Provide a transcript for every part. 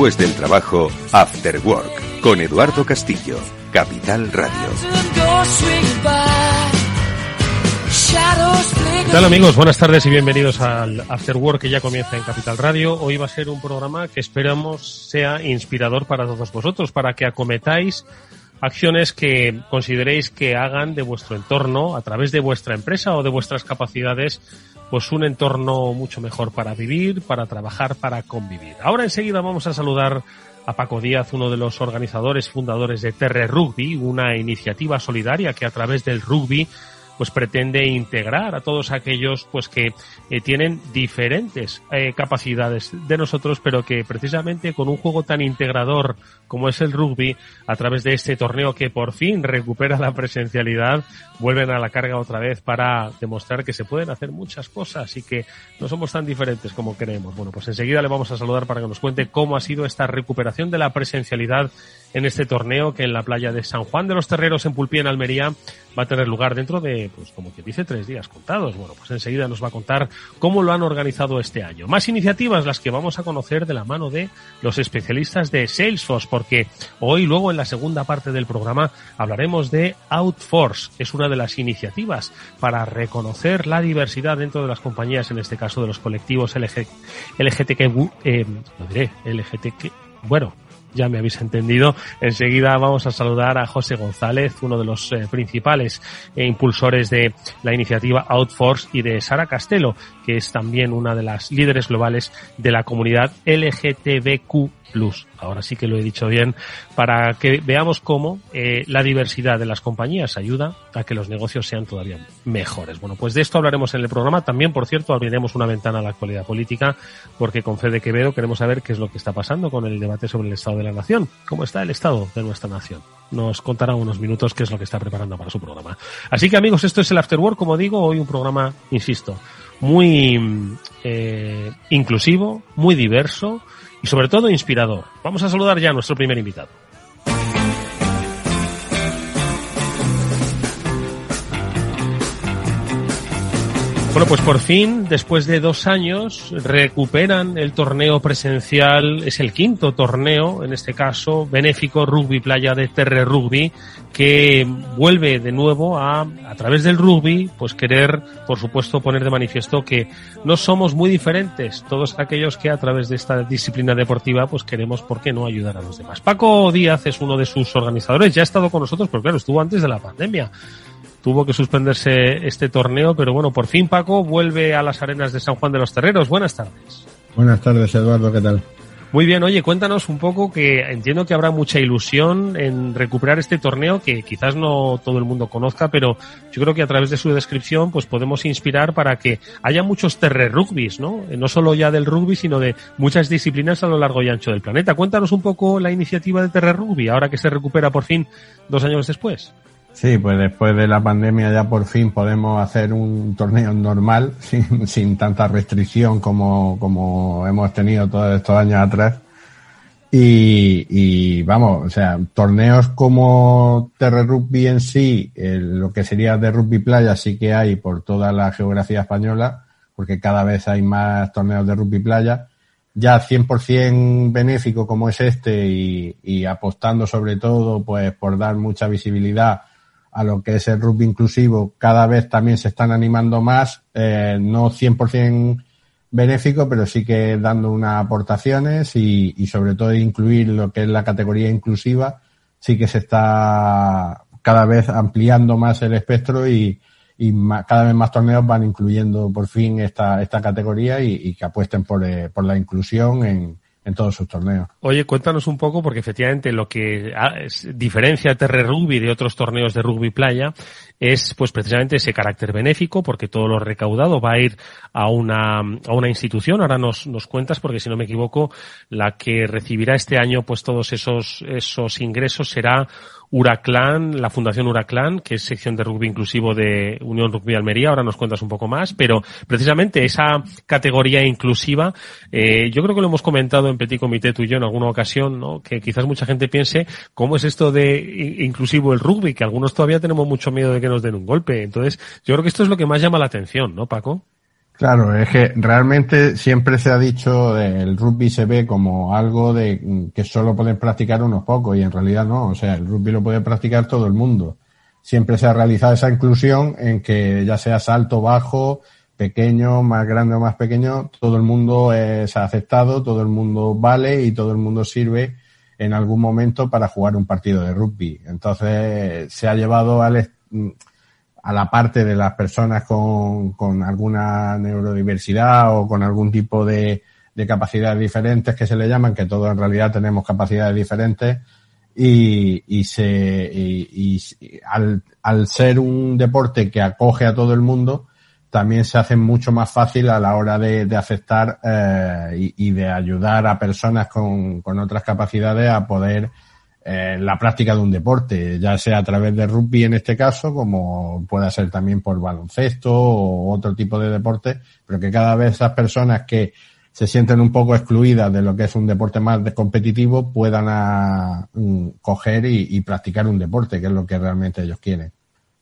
Después del trabajo, After Work, con Eduardo Castillo, Capital Radio. ¿Qué tal amigos? Buenas tardes y bienvenidos al After Work que ya comienza en Capital Radio. Hoy va a ser un programa que esperamos sea inspirador para todos vosotros, para que acometáis acciones que consideréis que hagan de vuestro entorno, a través de vuestra empresa o de vuestras capacidades, pues un entorno mucho mejor para vivir, para trabajar, para convivir. Ahora enseguida vamos a saludar a Paco Díaz, uno de los organizadores fundadores de Terre Rugby, una iniciativa solidaria que a través del rugby pues pretende integrar a todos aquellos pues que eh, tienen diferentes eh, capacidades de nosotros, pero que precisamente con un juego tan integrador como es el rugby, a través de este torneo que por fin recupera la presencialidad, vuelven a la carga otra vez para demostrar que se pueden hacer muchas cosas y que no somos tan diferentes como creemos. Bueno, pues enseguida le vamos a saludar para que nos cuente cómo ha sido esta recuperación de la presencialidad en este torneo que en la playa de San Juan de los Terreros en Pulpí, en Almería, va a tener lugar dentro de, pues como que dice, tres días contados. Bueno, pues enseguida nos va a contar cómo lo han organizado este año. Más iniciativas las que vamos a conocer de la mano de los especialistas de Salesforce, porque hoy, luego en la segunda parte del programa, hablaremos de Outforce. Es una de las iniciativas para reconocer la diversidad dentro de las compañías, en este caso de los colectivos LG, LGTQ, eh, lo diré, LGTQ, bueno, ya me habéis entendido. Enseguida vamos a saludar a José González, uno de los eh, principales e impulsores de la iniciativa Outforce y de Sara Castelo, que es también una de las líderes globales de la comunidad LGTBQ Plus. Ahora sí que lo he dicho bien, para que veamos cómo eh, la diversidad de las compañías ayuda a que los negocios sean todavía mejores. Bueno, pues de esto hablaremos en el programa. También, por cierto, abriremos una ventana a la actualidad política, porque con Fede Quevedo queremos saber qué es lo que está pasando con el debate sobre el Estado de la Nación. ¿Cómo está el Estado de nuestra nación? Nos contará unos minutos qué es lo que está preparando para su programa. Así que amigos, esto es el After Work, como digo, hoy un programa, insisto, muy eh, inclusivo, muy diverso, y sobre todo inspirador. Vamos a saludar ya a nuestro primer invitado. Bueno, pues por fin, después de dos años, recuperan el torneo presencial, es el quinto torneo, en este caso, benéfico Rugby Playa de Terre Rugby, que vuelve de nuevo a, a través del rugby, pues querer, por supuesto, poner de manifiesto que no somos muy diferentes, todos aquellos que a través de esta disciplina deportiva, pues queremos, ¿por qué no ayudar a los demás? Paco Díaz es uno de sus organizadores, ya ha estado con nosotros, pero claro, estuvo antes de la pandemia tuvo que suspenderse este torneo, pero bueno, por fin Paco vuelve a las arenas de San Juan de los Terreros. Buenas tardes. Buenas tardes, Eduardo, ¿qué tal? Muy bien, oye, cuéntanos un poco que entiendo que habrá mucha ilusión en recuperar este torneo que quizás no todo el mundo conozca, pero yo creo que a través de su descripción pues podemos inspirar para que haya muchos terre rugbys, ¿no? No solo ya del rugby, sino de muchas disciplinas a lo largo y ancho del planeta. Cuéntanos un poco la iniciativa de terre rugby, ahora que se recupera por fin dos años después. Sí, pues después de la pandemia ya por fin podemos hacer un torneo normal, sin, sin tanta restricción como, como hemos tenido todos estos años atrás. Y, y vamos, o sea, torneos como Terre Rugby en sí, lo que sería de rugby playa sí que hay por toda la geografía española, porque cada vez hay más torneos de rugby playa. Ya 100% benéfico como es este y apostando sobre todo pues por dar mucha visibilidad a lo que es el rugby inclusivo, cada vez también se están animando más, eh, no 100% benéfico, pero sí que dando unas aportaciones y, y sobre todo incluir lo que es la categoría inclusiva, sí que se está cada vez ampliando más el espectro y, y cada vez más torneos van incluyendo por fin esta, esta categoría y, que apuesten por, eh, por la inclusión en, en todos sus torneos. Oye, cuéntanos un poco, porque efectivamente lo que diferencia Terre Rugby de otros torneos de rugby playa es pues precisamente ese carácter benéfico, porque todo lo recaudado va a ir a una, a una institución. Ahora nos, nos cuentas, porque si no me equivoco, la que recibirá este año pues todos esos, esos ingresos será Huraclan, la Fundación Huraclan, que es sección de rugby inclusivo de Unión Rugby Almería, ahora nos cuentas un poco más, pero precisamente esa categoría inclusiva, eh, yo creo que lo hemos comentado en Petit Comité tú y yo en alguna ocasión, ¿no? que quizás mucha gente piense cómo es esto de inclusivo el rugby, que algunos todavía tenemos mucho miedo de que nos den un golpe. Entonces, yo creo que esto es lo que más llama la atención, ¿no, Paco? Claro, es que realmente siempre se ha dicho el rugby se ve como algo de que solo pueden practicar unos pocos y en realidad no, o sea, el rugby lo puede practicar todo el mundo. Siempre se ha realizado esa inclusión en que ya sea salto, bajo, pequeño, más grande o más pequeño, todo el mundo es aceptado, todo el mundo vale y todo el mundo sirve en algún momento para jugar un partido de rugby. Entonces se ha llevado al a la parte de las personas con, con alguna neurodiversidad o con algún tipo de, de capacidades diferentes que se le llaman, que todos en realidad tenemos capacidades diferentes y, y se y, al, al, ser un deporte que acoge a todo el mundo también se hace mucho más fácil a la hora de, de aceptar eh, y, y, de ayudar a personas con, con otras capacidades a poder eh, la práctica de un deporte, ya sea a través de rugby en este caso, como pueda ser también por baloncesto o otro tipo de deporte, pero que cada vez esas personas que se sienten un poco excluidas de lo que es un deporte más competitivo puedan a, um, coger y, y, practicar un deporte, que es lo que realmente ellos quieren.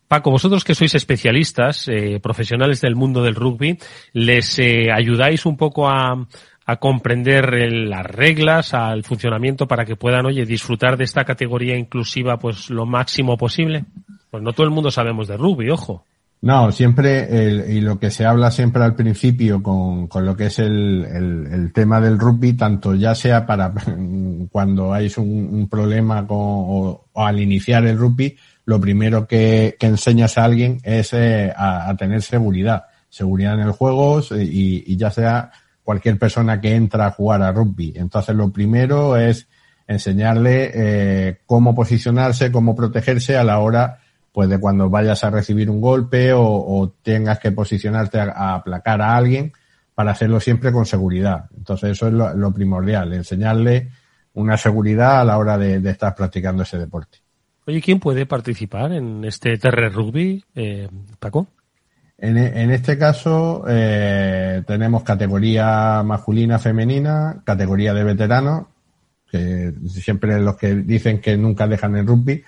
Paco, vosotros que sois especialistas, eh, profesionales del mundo del rugby, ¿les eh, ayudáis un poco a, a comprender las reglas, al funcionamiento para que puedan, oye, disfrutar de esta categoría inclusiva pues lo máximo posible? Pues no todo el mundo sabemos de rugby, ojo. No, siempre, el, y lo que se habla siempre al principio con, con lo que es el, el, tema del rugby, tanto ya sea para cuando hay un, problema con, o, o, al iniciar el rugby, lo primero que, que enseñas a alguien es eh, a, a, tener seguridad. Seguridad en el juego y, y ya sea cualquier persona que entra a jugar a rugby. Entonces lo primero es enseñarle eh, cómo posicionarse, cómo protegerse a la hora pues de cuando vayas a recibir un golpe o, tengas que posicionarte a, aplacar a alguien para hacerlo siempre con seguridad. Entonces eso es lo, primordial, enseñarle una seguridad a la hora de, de, estar practicando ese deporte. Oye, ¿quién puede participar en este Terre Rugby, eh, Paco? En, en, este caso eh, tenemos categoría masculina, femenina, categoría de veteranos, que siempre los que dicen que nunca dejan el rugby.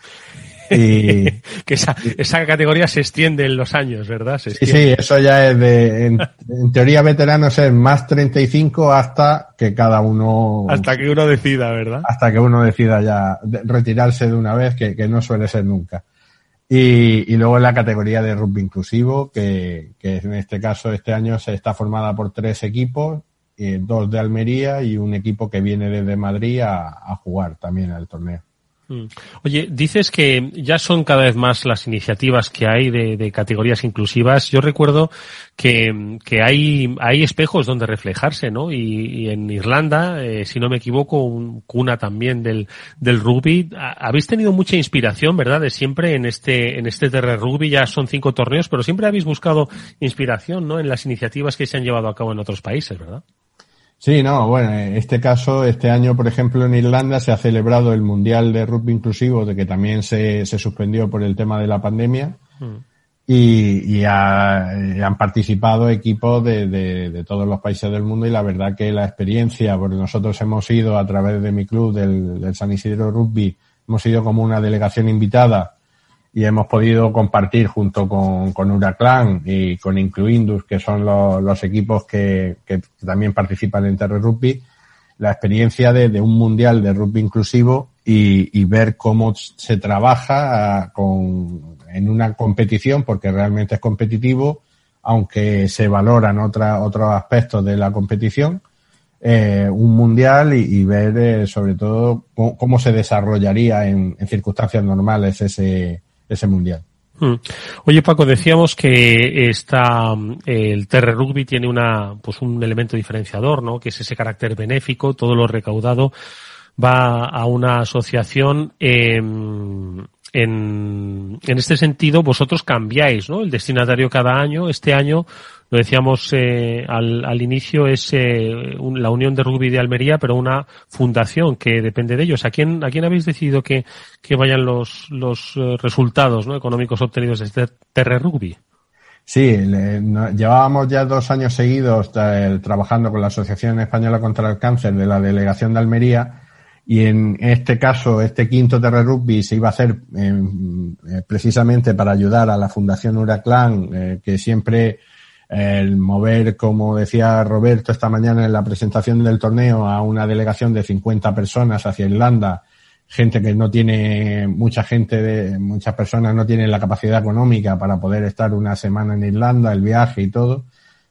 Y, que esa, esa, categoría se extiende en los años, ¿verdad? sí, sí, eso ya es de, en, en, teoría veteranos es más 35 hasta que cada uno... Hasta que uno decida, ¿verdad? Hasta que uno decida ya retirarse de una vez, que, que no suele ser nunca. Y, y, luego en la categoría de rugby inclusivo, que, que, en este caso este año se está formada por tres equipos, eh, dos de Almería y un equipo que viene desde Madrid a, a jugar también al torneo. Mm. Oye, dices que ya son cada vez más las iniciativas que hay de, categorías inclusivas. Yo recuerdo que, que, hay, hay espejos donde reflejarse, ¿no? Y, y en Irlanda, eh, si no me equivoco, un cuna también del, del rugby. Habéis tenido mucha inspiración, ¿verdad? De siempre en este, en este terreno rugby. Ya son cinco torneos, pero siempre habéis buscado inspiración, ¿no? En las iniciativas que se han llevado a cabo en otros países, ¿verdad? Sí, no, bueno, en este caso, este año, por ejemplo, en Irlanda se ha celebrado el Mundial de Rugby Inclusivo, de que también se, se suspendió por el tema de la pandemia. Mm. Y, y, ha, y, han participado equipos de, de, de, todos los países del mundo y la verdad que la experiencia, porque nosotros hemos ido a través de mi club, del, del San Isidro Rugby, hemos ido como una delegación invitada y hemos podido compartir junto con, con Huraclan y con Incluindus, que son los, los equipos que, que, también participan en Terre Rugby, la experiencia de, de, un mundial de rugby inclusivo y, y ver cómo se trabaja con, en una competición, porque realmente es competitivo, aunque se valoran otra, otros aspectos de la competición, eh, un mundial y, y ver eh, sobre todo cómo, cómo, se desarrollaría en, en circunstancias normales ese, ese mundial. Hmm. Oye Paco, decíamos que está el Terre Rugby tiene una pues un elemento diferenciador, ¿no? Que es ese carácter benéfico, todo lo recaudado va a una asociación eh, en, en este sentido vosotros cambiáis, ¿no? El destinatario cada año, este año lo decíamos eh, al, al, inicio, es eh, la Unión de Rugby de Almería, pero una fundación que depende de ellos. ¿A quién, a quién habéis decidido que, que vayan los, los eh, resultados ¿no? económicos obtenidos de este Terre Rugby? Sí, le, llevábamos ya dos años seguidos eh, trabajando con la Asociación Española contra el Cáncer de la Delegación de Almería y en este caso, este quinto Terre Rugby se iba a hacer eh, precisamente para ayudar a la Fundación Huraclan, eh, que siempre el mover, como decía Roberto esta mañana en la presentación del torneo, a una delegación de 50 personas hacia Irlanda, gente que no tiene, mucha gente, de, muchas personas no tienen la capacidad económica para poder estar una semana en Irlanda, el viaje y todo,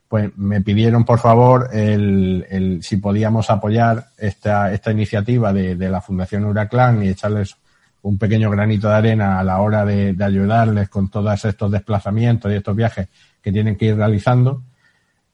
pues me pidieron por favor el, el si podíamos apoyar esta, esta iniciativa de, de la Fundación Huraclan y echarles un pequeño granito de arena a la hora de, de ayudarles con todos estos desplazamientos y estos viajes que tienen que ir realizando.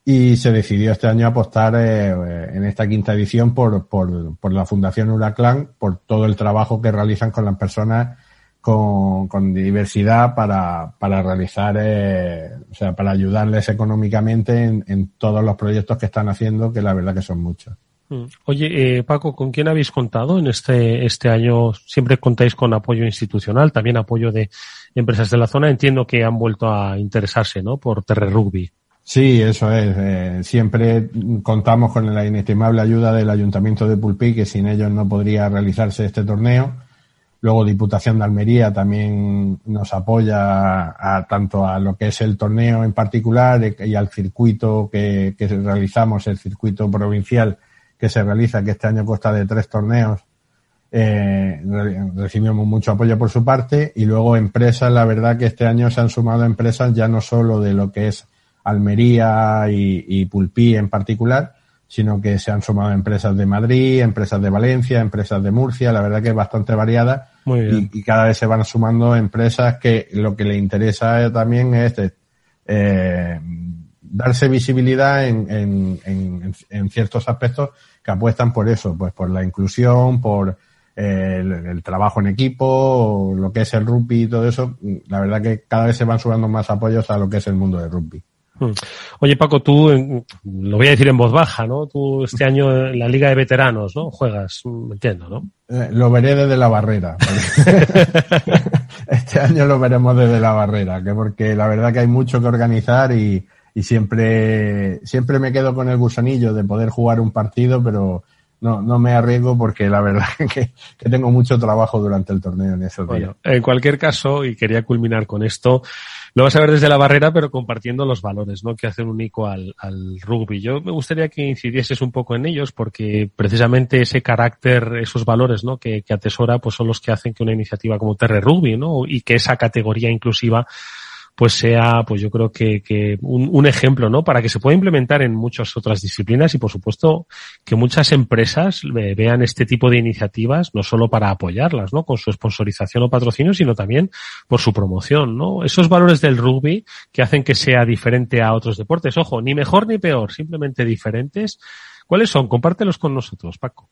Y se decidió este año apostar eh, en esta quinta edición por, por, por la Fundación Huraclan, por todo el trabajo que realizan con las personas con, con diversidad para, para realizar, eh, o sea, para ayudarles económicamente en, en todos los proyectos que están haciendo, que la verdad que son muchos. Mm. Oye, eh, Paco, ¿con quién habéis contado en este, este año? Siempre contáis con apoyo institucional, también apoyo de empresas de la zona. Entiendo que han vuelto a interesarse, ¿no? Por Terre Rugby. Sí, eso es. Eh, siempre contamos con la inestimable ayuda del Ayuntamiento de Pulpí, que sin ellos no podría realizarse este torneo. Luego Diputación de Almería también nos apoya a, tanto a lo que es el torneo en particular y al circuito que, que realizamos, el circuito provincial que se realiza, que este año consta de tres torneos, eh, recibimos mucho apoyo por su parte y luego empresas, la verdad que este año se han sumado empresas ya no solo de lo que es Almería y, y Pulpí en particular, sino que se han sumado empresas de Madrid, empresas de Valencia, empresas de Murcia, la verdad que es bastante variada. Y, y, cada vez se van sumando empresas que lo que le interesa también es eh, darse visibilidad en, en, en, en, ciertos aspectos que apuestan por eso, pues por la inclusión, por eh, el, el, trabajo en equipo, lo que es el rugby y todo eso. La verdad que cada vez se van sumando más apoyos a lo que es el mundo del rugby. Hmm. Oye Paco, tú, lo voy a decir en voz baja, ¿no? Tú este año en la Liga de Veteranos, ¿no? Juegas, entiendo, ¿no? Eh, lo veré desde la barrera. este año lo veremos desde la barrera, que porque la verdad que hay mucho que organizar y, y siempre, siempre me quedo con el gusanillo de poder jugar un partido, pero no, no me arriesgo porque la verdad que, que tengo mucho trabajo durante el torneo en esos bueno, días. En cualquier caso, y quería culminar con esto, lo vas a ver desde la barrera, pero compartiendo los valores, ¿no? Que hacen único al, al rugby. Yo me gustaría que incidieses un poco en ellos, porque precisamente ese carácter, esos valores, ¿no? Que, que atesora, pues son los que hacen que una iniciativa como Terre Rugby, ¿no? Y que esa categoría inclusiva pues sea, pues yo creo que, que un, un, ejemplo, ¿no? Para que se pueda implementar en muchas otras disciplinas y, por supuesto, que muchas empresas vean este tipo de iniciativas no solo para apoyarlas, ¿no? Con su sponsorización o patrocinio, sino también por su promoción, ¿no? Esos valores del rugby que hacen que sea diferente a otros deportes. Ojo, ni mejor ni peor, simplemente diferentes. ¿Cuáles son? Compártelos con nosotros, Paco.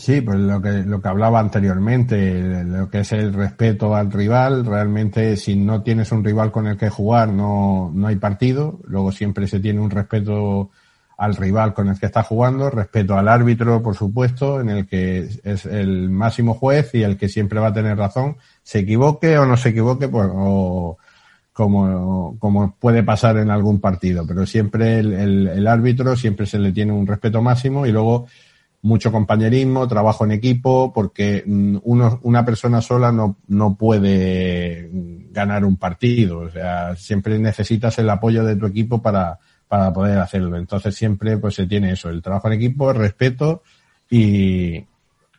Sí, pues lo que, lo que hablaba anteriormente, lo que es el respeto al rival, realmente si no tienes un rival con el que jugar no, no hay partido, luego siempre se tiene un respeto al rival con el que está jugando, respeto al árbitro, por supuesto, en el que es el máximo juez y el que siempre va a tener razón, se equivoque o no se equivoque, pues, o como, como puede pasar en algún partido, pero siempre el, el, el árbitro siempre se le tiene un respeto máximo y luego mucho compañerismo, trabajo en equipo, porque mm, uno, una persona sola no, no puede ganar un partido. O sea, siempre necesitas el apoyo de tu equipo para, para poder hacerlo. Entonces siempre pues se tiene eso, el trabajo en equipo, el respeto y,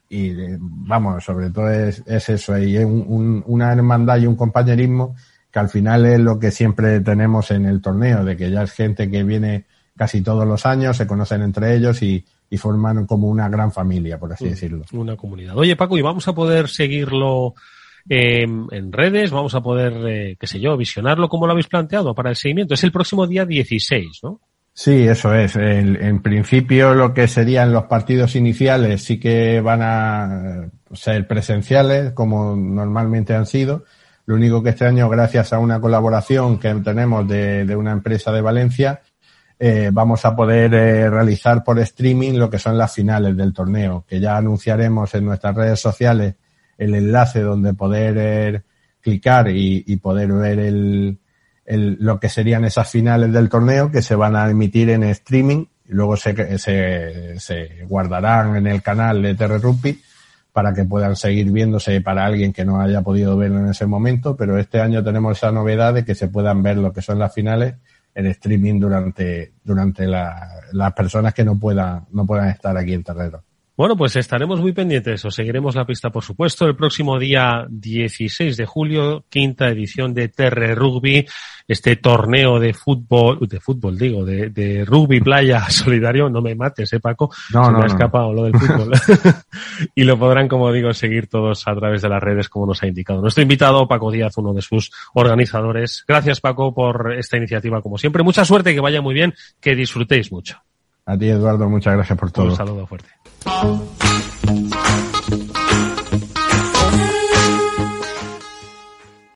y vamos, sobre todo es, es eso, y un, un, una hermandad y un compañerismo que al final es lo que siempre tenemos en el torneo, de que ya es gente que viene casi todos los años, se conocen entre ellos y, y forman como una gran familia, por así decirlo. Una comunidad. Oye, Paco, ¿y vamos a poder seguirlo eh, en redes? ¿Vamos a poder, eh, qué sé yo, visionarlo como lo habéis planteado para el seguimiento? Es el próximo día 16, ¿no? Sí, eso es. El, en principio lo que serían los partidos iniciales sí que van a ser presenciales, como normalmente han sido. Lo único que este año, gracias a una colaboración que tenemos de, de una empresa de Valencia, eh, vamos a poder eh, realizar por streaming lo que son las finales del torneo, que ya anunciaremos en nuestras redes sociales el enlace donde poder eh, clicar y, y, poder ver el, el, lo que serían esas finales del torneo que se van a emitir en streaming. Y luego se, se, se guardarán en el canal de Terre Rugby para que puedan seguir viéndose para alguien que no haya podido verlo en ese momento, pero este año tenemos esa novedad de que se puedan ver lo que son las finales el streaming durante, durante las personas que no puedan, no puedan estar aquí en Terrero. Bueno, pues estaremos muy pendientes, os seguiremos la pista, por supuesto. El próximo día 16 de julio, quinta edición de Terre Rugby, este torneo de fútbol, de fútbol digo, de, rugby playa solidario. No me mates, eh, Paco. No, Se me ha escapado lo del fútbol. y lo podrán, como digo, seguir todos a través de las redes, como nos ha indicado. Nuestro invitado, Paco Díaz, uno de sus organizadores. Gracias, Paco, por esta iniciativa, como siempre. Mucha suerte, que vaya muy bien, que disfrutéis mucho. A ti, Eduardo, muchas gracias por todo. Un saludo fuerte. Thank you.